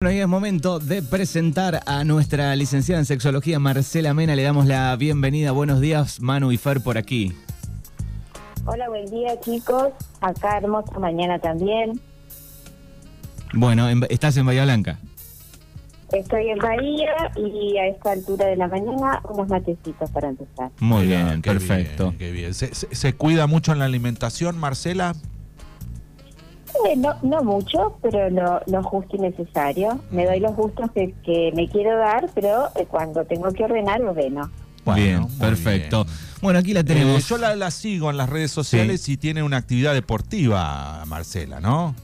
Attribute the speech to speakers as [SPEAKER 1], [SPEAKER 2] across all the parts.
[SPEAKER 1] Bueno, y es momento de presentar a nuestra licenciada en sexología, Marcela Mena. Le damos la bienvenida. Buenos días, Manu y Fer, por aquí.
[SPEAKER 2] Hola, buen día chicos. Acá hermosa mañana también.
[SPEAKER 1] Bueno, en- estás en Bahía Blanca.
[SPEAKER 2] Estoy en Bahía y a esta altura de la mañana unos matecitos para empezar.
[SPEAKER 1] Muy bien,
[SPEAKER 3] qué
[SPEAKER 1] perfecto.
[SPEAKER 3] bien, qué bien. ¿Se, se- se cuida mucho en la alimentación, Marcela?
[SPEAKER 2] Eh, no, no mucho, pero lo, lo justo y necesario. Me doy los gustos que, que me quiero dar, pero eh, cuando tengo que ordenar, ordeno.
[SPEAKER 3] Bueno,
[SPEAKER 1] bien, perfecto.
[SPEAKER 3] bien.
[SPEAKER 1] Bueno, aquí la tenemos.
[SPEAKER 3] Eh, yo la, la sigo en las redes sociales y tiene una actividad deportiva, Marcela, ¿no?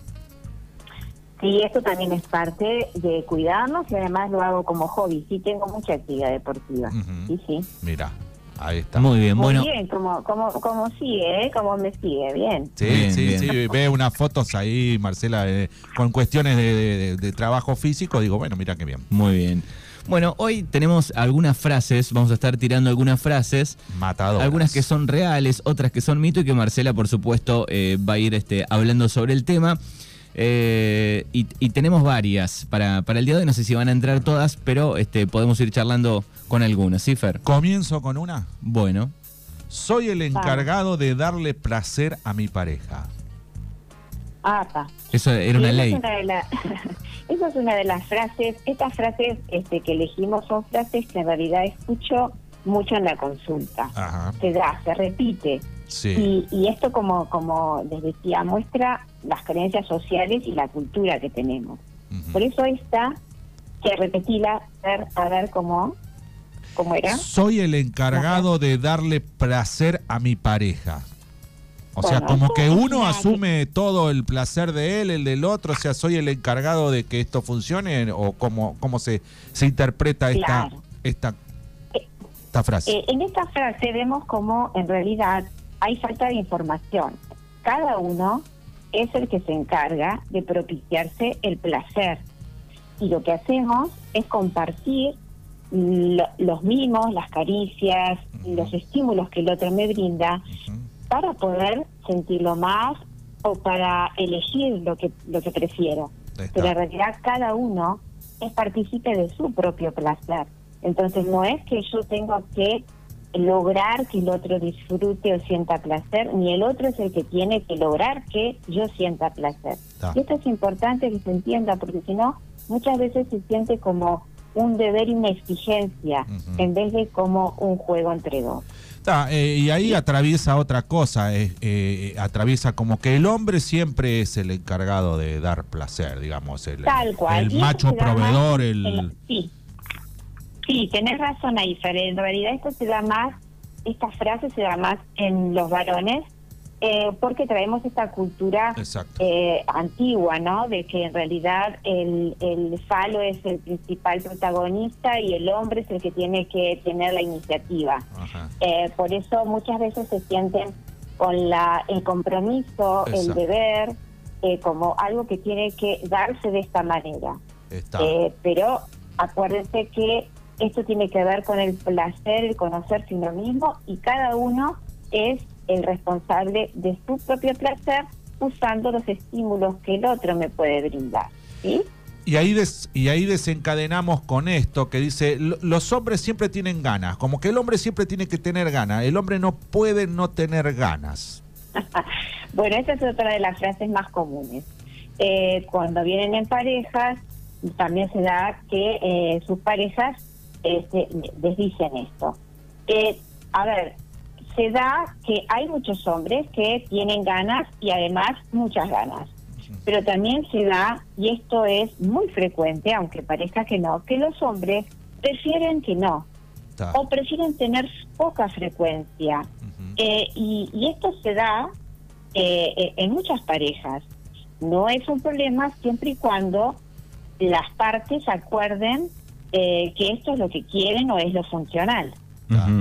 [SPEAKER 2] Sí, esto también es parte de cuidarnos y además lo hago como hobby. Sí, tengo mucha actividad deportiva.
[SPEAKER 3] Ujú.
[SPEAKER 2] Sí, sí.
[SPEAKER 3] Mira, ahí está.
[SPEAKER 1] Muy bien,
[SPEAKER 2] Muy
[SPEAKER 1] bueno.
[SPEAKER 2] bien, como, como, como sigue, ¿eh? Como me sigue, bien.
[SPEAKER 3] Sí,
[SPEAKER 1] Bien,
[SPEAKER 3] sí,
[SPEAKER 1] bien.
[SPEAKER 3] sí, ve unas fotos ahí, Marcela, eh, con cuestiones de, de- de- de trabajo físico. Digo, bueno, mira qué bien.
[SPEAKER 1] Muy bien. Bueno, hoy tenemos algunas frases, vamos a estar tirando algunas frases,
[SPEAKER 3] Matador.
[SPEAKER 1] algunas que son reales, otras que son mito y que Marcela, por supuesto, eh, va a ir este, hablando sobre el tema. Eh, y, y tenemos varias para, para el día de hoy, no sé si van a entrar todas, pero este, podemos ir charlando con algunas, ¿sí, Fer?
[SPEAKER 3] Comienzo con una.
[SPEAKER 1] Bueno,
[SPEAKER 3] Soy el encargado de darle placer a mi pareja.
[SPEAKER 2] Ah, pa.
[SPEAKER 1] eso era una ley.
[SPEAKER 2] Es una de la- esa es una de las frases, estas frases este, que elegimos son frases que en realidad escucho mucho en la consulta.
[SPEAKER 3] Ajá.
[SPEAKER 2] Se da, se repite.
[SPEAKER 3] Sí.
[SPEAKER 2] Y, y esto, como, como les decía, muestra las creencias sociales y la cultura que tenemos. Por eso esta, que repetila, a ver, a ver cómo, cómo era.
[SPEAKER 3] Soy el encargado de darle placer a mi pareja. O sea, como que uno asume todo el placer de él, el del otro, o sea, soy el encargado de que esto funcione o cómo, cómo se, se interpreta esta,
[SPEAKER 2] Claro.
[SPEAKER 3] esta, esta frase.
[SPEAKER 2] Eh, en esta frase vemos cómo en realidad hay falta de información. Cada uno es el que se encarga de propiciarse el placer. Y lo que hacemos es compartir lo- los mimos, las caricias, los estímulos que el otro me brinda para poder sentirlo más o para elegir lo que, lo que prefiero. Pero en realidad cada uno es partícipe de su propio placer. Entonces no es que yo tengo que lograr que el otro disfrute o sienta placer, ni el otro es el que tiene que lograr que yo sienta placer.
[SPEAKER 3] Está.
[SPEAKER 2] Y esto es importante que se entienda, porque si no, muchas veces se siente como un deber y una exigencia, en vez de como un juego entre dos.
[SPEAKER 3] Eh, y ahí atraviesa otra cosa, eh, eh, atraviesa como que el hombre siempre es el encargado de dar placer, digamos, el,
[SPEAKER 2] Tal cual.
[SPEAKER 3] el macho proveedor, el...
[SPEAKER 2] la- sí, sí, tenés razón ahí, Fer. En realidad esto se da más, esta frase se da más en los varones, eh, porque traemos esta cultura eh, antigua, ¿no? De que en realidad el, el falo es el principal protagonista y el hombre es el que tiene que tener la iniciativa. Eh, por eso muchas veces se sienten con la, el compromiso, el deber, eh, como algo que tiene que darse de esta manera.
[SPEAKER 3] Está.
[SPEAKER 2] Eh, pero acuérdense que esto tiene que ver con el placer, el conocerse uno mismo y cada uno es el responsable de su propio placer usando los estímulos que el otro me puede brindar. ¿sí?
[SPEAKER 3] Y ahí, des- y ahí desencadenamos con esto que dice, "Lo- los hombres siempre tienen ganas, como que el hombre siempre tiene que tener ganas, el hombre no puede no tener ganas.
[SPEAKER 2] Bueno, esa es otra de las frases más comunes. Eh, cuando vienen en parejas, también se da que eh, sus parejas este, les dicen esto. Eh, a ver, se da que hay muchos hombres que tienen ganas y además muchas ganas. Pero también se da, y esto es muy frecuente, aunque parezca que no, que los hombres prefieren que no, o prefieren tener poca frecuencia. Eh, y, y esto se da eh, eh, en muchas parejas. No es un problema siempre y cuando las partes acuerden eh, que esto es lo que quieren o es lo funcional.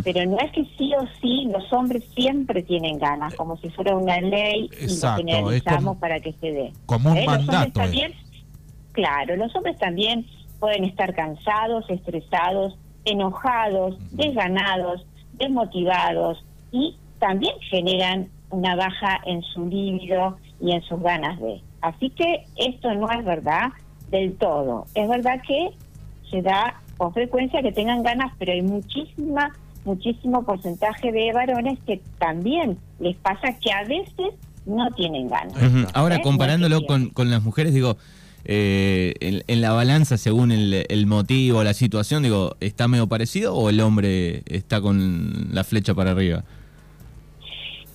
[SPEAKER 2] Pero no es que sí o sí los hombres siempre tienen ganas, como si fuera una ley y
[SPEAKER 3] Exacto,
[SPEAKER 2] lo
[SPEAKER 3] es
[SPEAKER 2] generalizamos
[SPEAKER 3] como-
[SPEAKER 2] para que se dé.
[SPEAKER 3] Como un
[SPEAKER 2] ¿Eh? Los hombres
[SPEAKER 3] mandato. eh.
[SPEAKER 2] también, claro, los hombres también pueden estar cansados, estresados, enojados, desganados, desmotivados y también generan una baja en su líbido y en sus ganas de. Así que esto no es verdad del todo. Es verdad que se da con frecuencia que tengan ganas, pero hay muchísima, muchísimo porcentaje de varones que también les pasa que a veces no tienen ganas.
[SPEAKER 1] Ahora,
[SPEAKER 2] ¿Eh?
[SPEAKER 1] comparándolo
[SPEAKER 2] No
[SPEAKER 1] con, con las mujeres, digo, eh, en, en la balanza, según el, el motivo, la situación, digo, ¿está medio parecido o el hombre está con la flecha para arriba?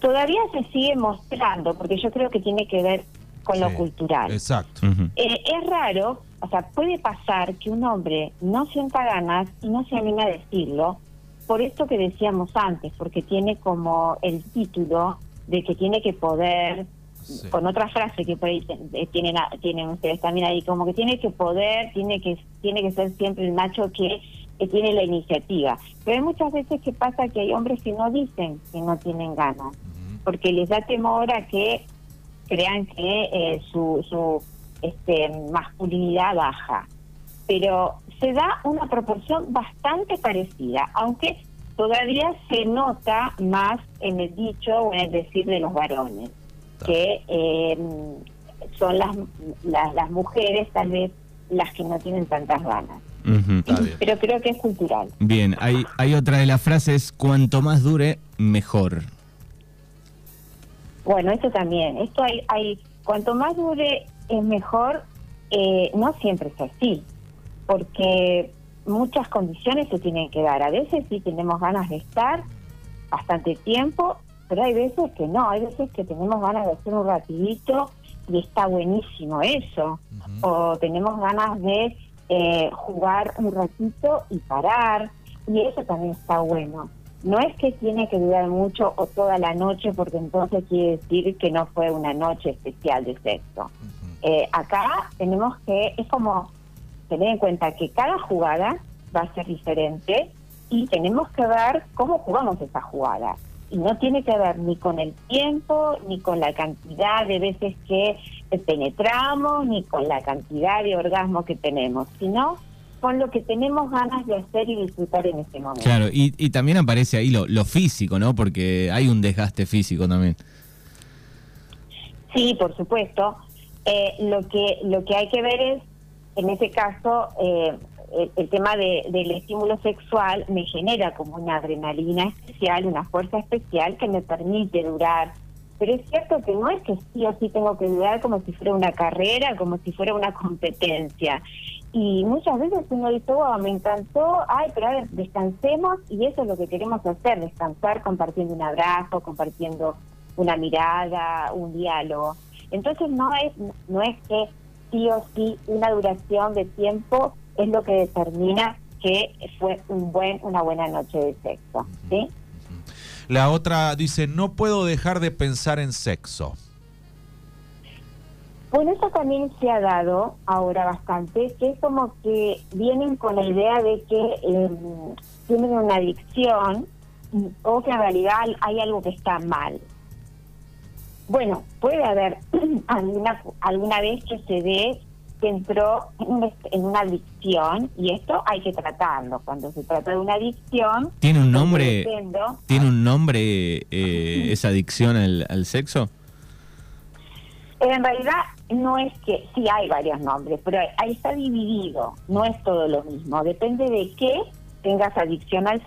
[SPEAKER 2] Todavía se sigue mostrando, porque yo creo que tiene que ver con lo cultural.
[SPEAKER 3] Exacto.
[SPEAKER 2] Eh, es raro, o sea, puede pasar que un hombre no sienta ganas y no se anime a decirlo, por esto que decíamos antes, porque tiene como el título de que tiene que poder,
[SPEAKER 3] Sí.
[SPEAKER 2] con otra frase que por ahí eh, tienen, tienen ustedes también ahí, como que tiene que poder, tiene que, tiene que ser siempre el macho que, que tiene la iniciativa. Pero hay muchas veces que pasa que hay hombres que no dicen que no tienen ganas, porque les da temor a que crean que eh, su, su este, masculinidad baja. Pero se da una proporción bastante parecida, aunque todavía se nota más en el dicho o en el decir de los varones, que eh, son las, las, las mujeres tal vez las que no tienen tantas ganas. Pero creo que es cultural.
[SPEAKER 1] Bien, hay, hay otra de las frases, cuanto más dure, mejor.
[SPEAKER 2] Bueno, esto también. Esto hay, hay cuanto más dure es mejor. eh, no siempre es así, porque muchas condiciones se tienen que dar. A veces sí tenemos ganas de estar bastante tiempo, pero hay veces que no. Hay veces que tenemos ganas de hacer un rapidito y está buenísimo eso. O tenemos ganas de eh, jugar un ratito y parar, y eso también está bueno. No es que tiene que durar mucho o toda la noche, porque entonces quiere decir que no fue una noche especial de sexo. Eh, acá tenemos que, es como tener en cuenta que cada jugada va a ser diferente y tenemos que ver cómo jugamos esa jugada. Y no tiene que ver ni con el tiempo, ni con la cantidad de veces que penetramos, ni con la cantidad de orgasmos que tenemos, sino con lo que tenemos ganas de hacer y disfrutar en ese momento.
[SPEAKER 1] Claro, y, y también aparece ahí lo, lo físico, ¿no? Porque hay un desgaste físico también.
[SPEAKER 2] Sí, por supuesto. Eh, lo que lo que hay que ver es, en ese caso, eh, el, tema de- del estímulo sexual me genera como una adrenalina especial, una fuerza especial que me permite durar. Pero es cierto que no es que sí o sí tengo que durar como si fuera una carrera, como si fuera una competencia. Y muchas veces uno dice, wow, me encantó, ay, pero a ver, descansemos y eso es lo que queremos hacer, descansar compartiendo un abrazo, compartiendo una mirada, un diálogo. Entonces no es no es que sí o sí una duración de tiempo es lo que determina que fue un buen una buena noche de sexo, ¿sí?
[SPEAKER 3] La otra dice, no puedo dejar de pensar en sexo.
[SPEAKER 2] Bueno, eso también se ha dado ahora bastante, que es como que vienen con la idea de que eh, tienen una adicción o que en realidad hay algo que está mal. Bueno, puede haber alguna, alguna vez que se dé que entró en una, adicción y esto hay que tratarlo. Cuando se trata de una adicción,
[SPEAKER 1] ¿Tiene un nombre, ¿tiene un nombre eh, esa adicción al, al sexo?
[SPEAKER 2] En realidad no es que, sí hay varios nombres, pero ahí está dividido, no es todo lo mismo, depende de qué tengas adicción al,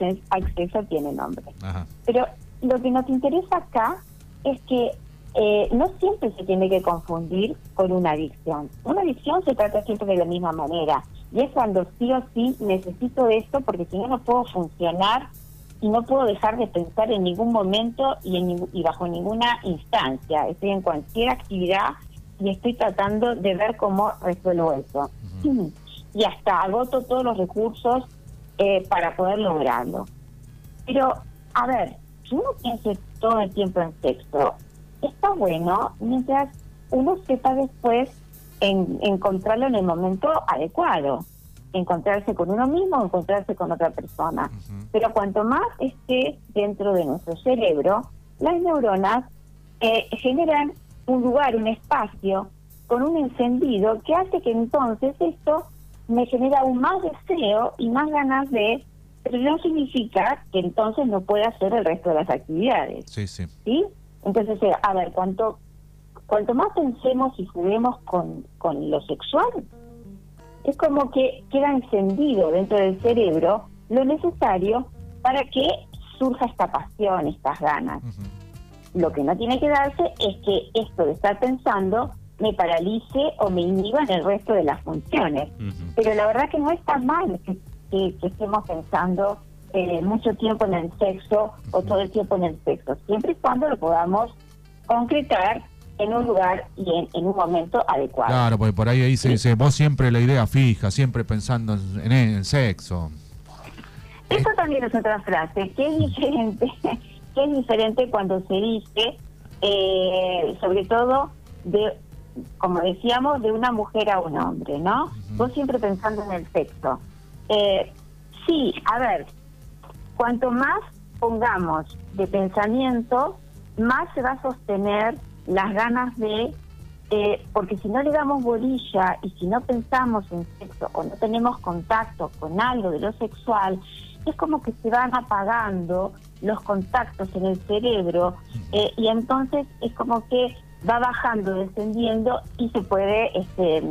[SPEAKER 2] sexo tiene nombre.
[SPEAKER 3] Ajá.
[SPEAKER 2] Pero lo que nos interesa acá es que eh, no siempre se tiene que confundir con una adicción. Una adicción se trata siempre de la misma manera y es cuando sí o sí necesito esto porque si no no puedo funcionar y no puedo dejar de pensar en ningún momento y, en y bajo ninguna instancia. Estoy en cualquier actividad y estoy tratando de ver cómo resuelvo eso. Y hasta agoto todos los recursos eh, para poder lograrlo. Pero, a ver, si uno piensa todo el tiempo en sexo, está bueno mientras uno sepa después en, encontrarlo en el momento adecuado. Encontrarse con uno mismo o encontrarse con otra persona. Pero cuanto más esté dentro de nuestro cerebro, las neuronas eh, generan un lugar, un espacio con un encendido que hace que entonces esto me genera aún más deseo y más ganas de, pero no significa que entonces no pueda hacer el resto de las actividades,
[SPEAKER 3] Sí, sí.
[SPEAKER 2] ¿sí? Entonces, eh, a ver, cuanto cuanto más pensemos y juguemos con, con lo sexual, es como que queda encendido dentro del cerebro lo necesario para que surja esta pasión, estas ganas. Lo que no tiene que darse es que esto de estar pensando me paralice o me inhiba en el resto de las funciones. Pero la verdad que no está mal que, estemos pensando eh, mucho tiempo en el sexo o todo el tiempo en el sexo, siempre y cuando lo podamos concretar en un lugar y en, un momento adecuado.
[SPEAKER 3] Claro, porque por ahí, ahí se dice, vos siempre la idea fija, siempre pensando en, el sexo.
[SPEAKER 2] Esto también es otra frase, que es diferente, que es diferente cuando se dice, eh, sobre todo de, como decíamos, de una mujer a un hombre, ¿no? Vos siempre pensando en el sexo. Eh, sí, a ver, cuanto más pongamos de pensamiento, más se va a sostener las ganas de, eh, porque si no le damos bolilla y si no pensamos en sexo o no tenemos contacto con algo de lo sexual, es como que se van apagando los contactos en el cerebro eh, y entonces es como que va bajando, descendiendo y se puede este,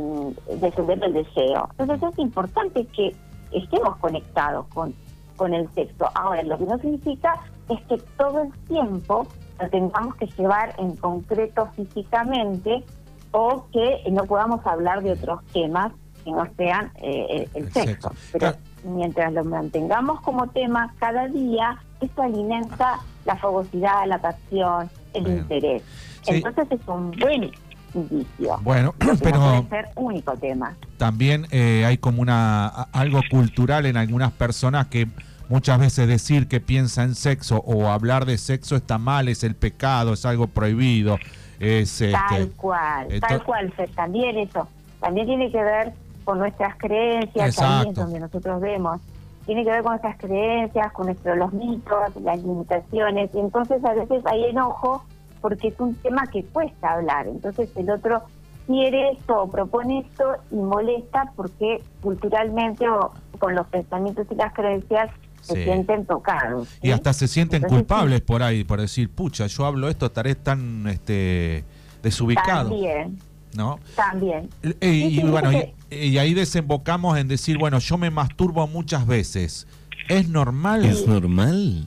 [SPEAKER 2] descender el deseo. Entonces es importante que estemos conectados con, con el sexo. Ahora, lo que no significa es que todo el tiempo tengamos que llevar en concreto físicamente o que no podamos hablar de otros temas que no sean eh, el, sexo. Pero mientras lo mantengamos como tema cada día, esto alimenta la fogosidad, la pasión, el interés. Entonces es un buen indicio.
[SPEAKER 3] Bueno, pero
[SPEAKER 2] no puede ser único tema.
[SPEAKER 3] También eh, hay como una algo cultural en algunas personas que Muchas veces decir que piensa en sexo o hablar de sexo está mal, es el pecado, es algo prohibido. Es,
[SPEAKER 2] este, tal cual, tal cual, también eso. También tiene que ver con nuestras creencias, también donde nosotros vemos. Tiene que ver con nuestras creencias, con nuestros, los mitos, las limitaciones. Y entonces a veces hay enojo porque es un tema que cuesta hablar. Entonces el otro quiere esto propone esto y molesta porque culturalmente o con los pensamientos y las creencias se sienten tocados.
[SPEAKER 3] Y hasta se sienten culpables por ahí, por decir, pucha, yo hablo esto, estaré tan este desubicado.
[SPEAKER 2] También.
[SPEAKER 3] ¿No?
[SPEAKER 2] También.
[SPEAKER 3] Y, bueno, y, ahí desembocamos en decir, bueno, yo me masturbo muchas veces. ¿Es normal?
[SPEAKER 1] ¿Es normal?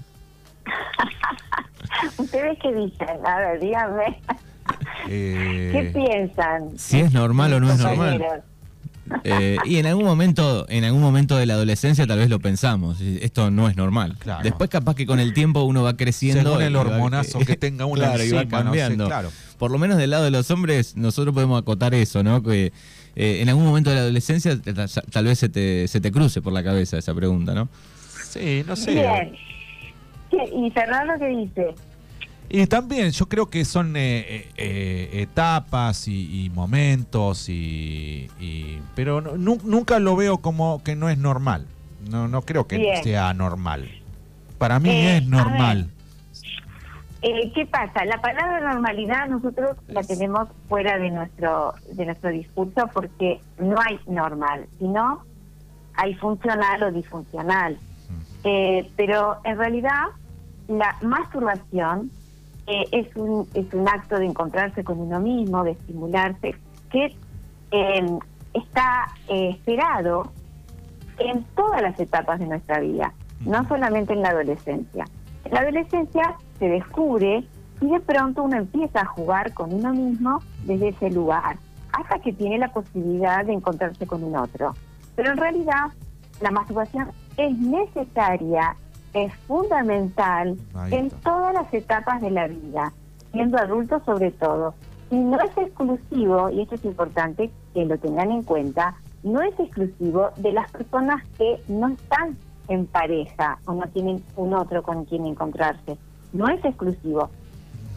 [SPEAKER 2] ¿Ustedes qué dicen? A ver, díganme. Eh, ¿Qué piensan?
[SPEAKER 1] Si es normal o no es normal. Eh, y en algún momento, en algún momento de la adolescencia tal vez lo pensamos, esto no es normal. Después capaz que con el tiempo uno va creciendo.
[SPEAKER 3] Según el hormonazo que, tenga uno claro, y va
[SPEAKER 1] cambiando. Por lo menos del lado de los hombres, nosotros podemos acotar eso, ¿no? Que eh, en algún momento de la adolescencia tal vez se te, se te cruce por la cabeza esa pregunta, ¿no?
[SPEAKER 3] Sí, no sé.
[SPEAKER 2] Bien. ¿Y Fernando qué dice?
[SPEAKER 3] Y también yo creo que son eh, eh, eh, etapas y, momentos, y, pero nunca lo veo como que no es normal. No, no creo que sea normal. Para mí es normal.
[SPEAKER 2] ¿Qué pasa? La palabra normalidad nosotros la tenemos fuera de nuestro de nuestro discurso porque no hay normal, sino hay funcional o disfuncional. pero en realidad la masturbación eh, es, un, es un acto de encontrarse con uno mismo, de estimularse, que em, está eh, esperado en todas las etapas de nuestra vida, no solamente en la adolescencia. En la adolescencia se descubre y de pronto uno empieza a jugar con uno mismo desde ese lugar, hasta que tiene la posibilidad de encontrarse con un otro. Pero en realidad la masturbación es necesaria es fundamental en todas las etapas de la vida, siendo adulto sobre todo. Y no es exclusivo, y esto es importante que lo tengan en cuenta, no es exclusivo de las personas que no están en pareja o no tienen un otro con quien encontrarse. No es exclusivo.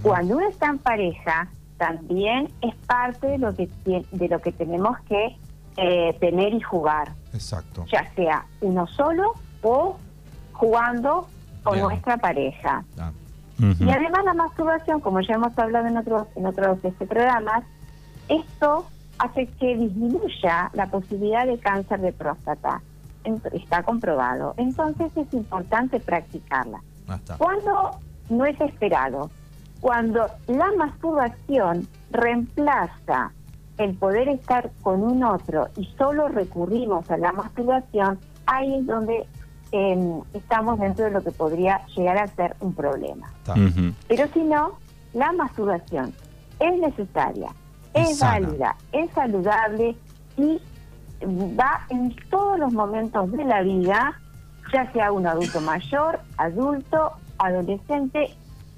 [SPEAKER 2] Cuando uno está en pareja, también es parte de lo que, de lo que tenemos que eh, tener y jugar.
[SPEAKER 3] Exacto.
[SPEAKER 2] Ya sea uno solo o jugando con nuestra pareja. Ah. Y además la masturbación, como ya hemos hablado en otros en otros este, programas, esto hace que disminuya la posibilidad de cáncer de próstata. Está comprobado. Entonces es importante practicarla. Ah, cuando no es esperado, cuando la masturbación reemplaza el poder estar con un otro y solo recurrimos a la masturbación, ahí es donde em, estamos dentro de lo que podría llegar a ser un problema. Pero si no, la masturbación es necesaria,
[SPEAKER 3] Es
[SPEAKER 2] válida, es saludable y va en todos los momentos de la vida, ya sea un adulto mayor, adulto, adolescente,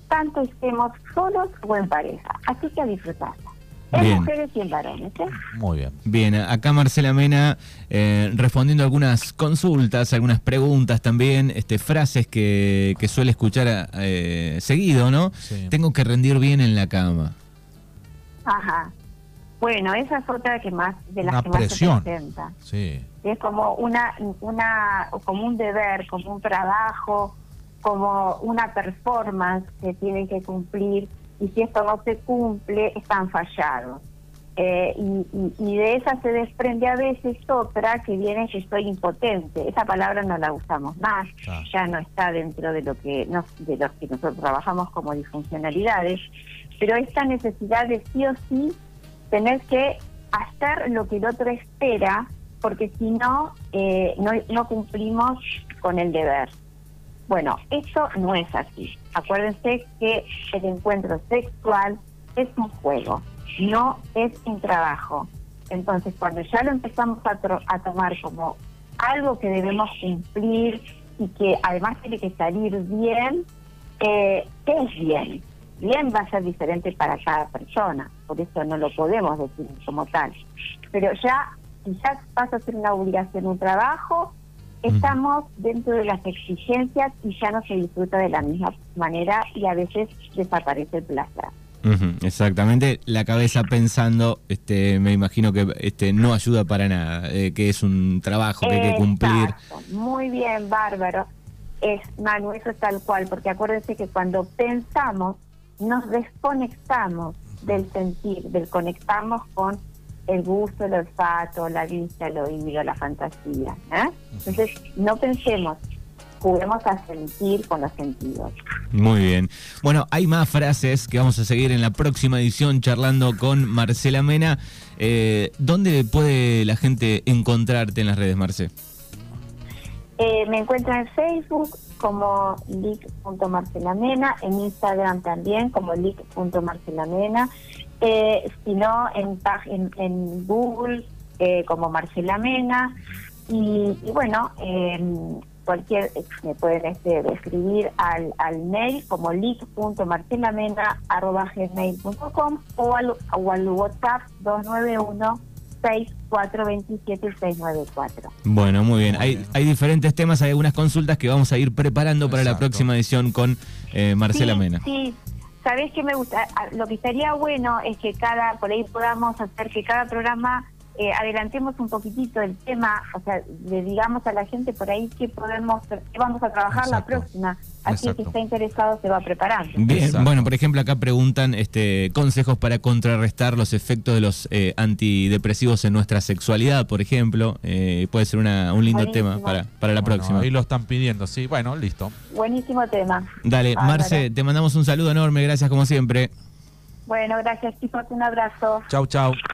[SPEAKER 2] tanto estemos solos o en pareja. Así que a disfrutarla. En
[SPEAKER 1] Bien.
[SPEAKER 2] mujeres y en varones. ¿eh?
[SPEAKER 3] Muy bien.
[SPEAKER 1] Bien, acá Marcela Mena eh, respondiendo algunas consultas, algunas preguntas también, este, frases que, que suele escuchar eh, seguido, ¿no?
[SPEAKER 3] Sí.
[SPEAKER 1] Tengo que rendir bien en la cama.
[SPEAKER 2] Ajá. Bueno, esa es otra que más de las
[SPEAKER 3] Una
[SPEAKER 2] que más
[SPEAKER 3] presión.
[SPEAKER 2] se presenta.
[SPEAKER 3] Sí.
[SPEAKER 2] es como una, una, como un deber, como un trabajo, como una performance que tienen que cumplir y si esto no se cumple están fallados. Eh, y, y- y de esa se desprende a veces otra que viene que estoy impotente. Esa palabra no la usamos más,
[SPEAKER 3] Ah.
[SPEAKER 2] ya no está dentro de lo que nos, de los que nosotros trabajamos como disfuncionalidades, pero esta necesidad de sí o sí tener que hacer lo que el otro espera, porque si no, eh, no, no cumplimos con el deber. Bueno, eso no es así. Acuérdense que el encuentro sexual es un juego, no es un trabajo. Entonces, cuando ya lo empezamos a, tomar como algo que debemos cumplir y que además tiene que salir bien, eh, ¿qué es bien? Bien va a ser diferente para cada persona, por eso no lo podemos decir como tal. Pero ya, ya pasa a ser una obligación, un trabajo, estamos dentro de las exigencias y ya no se disfruta de la misma manera y a veces desaparece el placer.
[SPEAKER 1] Exactamente, la cabeza pensando, este, me imagino que este, no ayuda para nada, eh, que es un trabajo que hay que cumplir.
[SPEAKER 2] Exacto. Muy bien, bárbaro. Es, Manu, eso es tal cual, porque acuérdense que cuando pensamos, nos desconectamos del sentir, del conectamos con el gusto, el olfato, la vista, el oído, la fantasía. ¿eh? Entonces, no pensemos, juguemos a sentir con los sentidos.
[SPEAKER 1] Muy bien. Bueno, hay más frases que vamos a seguir en la próxima edición charlando con Marcela Mena. Eh, ¿Dónde puede la gente encontrarte en las redes, Marce?
[SPEAKER 2] Eh, me encuentran en Facebook como lic.marcelamena, en Instagram también como lic.marcelamena, eh, si no en, en, en Google eh, como Marcela Mena y, y bueno, en cualquier, eh, me pueden este, escribir al, al mail como lic.marcelamena.gmail.com o al, o al WhatsApp 291 6427 694.
[SPEAKER 1] Bueno, muy bien.
[SPEAKER 3] Muy
[SPEAKER 1] Hay,
[SPEAKER 3] bien.
[SPEAKER 1] hay diferentes temas, hay algunas consultas que vamos a ir preparando para la próxima edición con eh, Marcela
[SPEAKER 2] sí,
[SPEAKER 1] Mena.
[SPEAKER 2] Sí, sabés que me gusta, A- lo que estaría bueno es que cada, por ahí podamos hacer que cada programa eh, adelantemos un poquitito el tema, o sea, le digamos a la gente por ahí qué podemos, qué vamos a trabajar la próxima. Así que
[SPEAKER 3] Exacto.
[SPEAKER 2] si está interesado se va preparando.
[SPEAKER 1] Bien,
[SPEAKER 3] Exacto.
[SPEAKER 1] bueno, por ejemplo, acá preguntan este, consejos para contrarrestar los efectos de los eh, antidepresivos en nuestra sexualidad, por ejemplo. Eh, puede ser una- un lindo
[SPEAKER 2] Buenísimo.
[SPEAKER 1] tema para, para la
[SPEAKER 3] Bueno,
[SPEAKER 1] próxima.
[SPEAKER 3] Ahí lo están pidiendo, sí. Bueno, listo.
[SPEAKER 2] Buenísimo tema.
[SPEAKER 1] Dale,
[SPEAKER 2] Bárbaro.
[SPEAKER 1] Marce, te mandamos un saludo enorme, gracias como siempre.
[SPEAKER 2] Bueno, gracias chicos, un abrazo.
[SPEAKER 3] Chau, chau.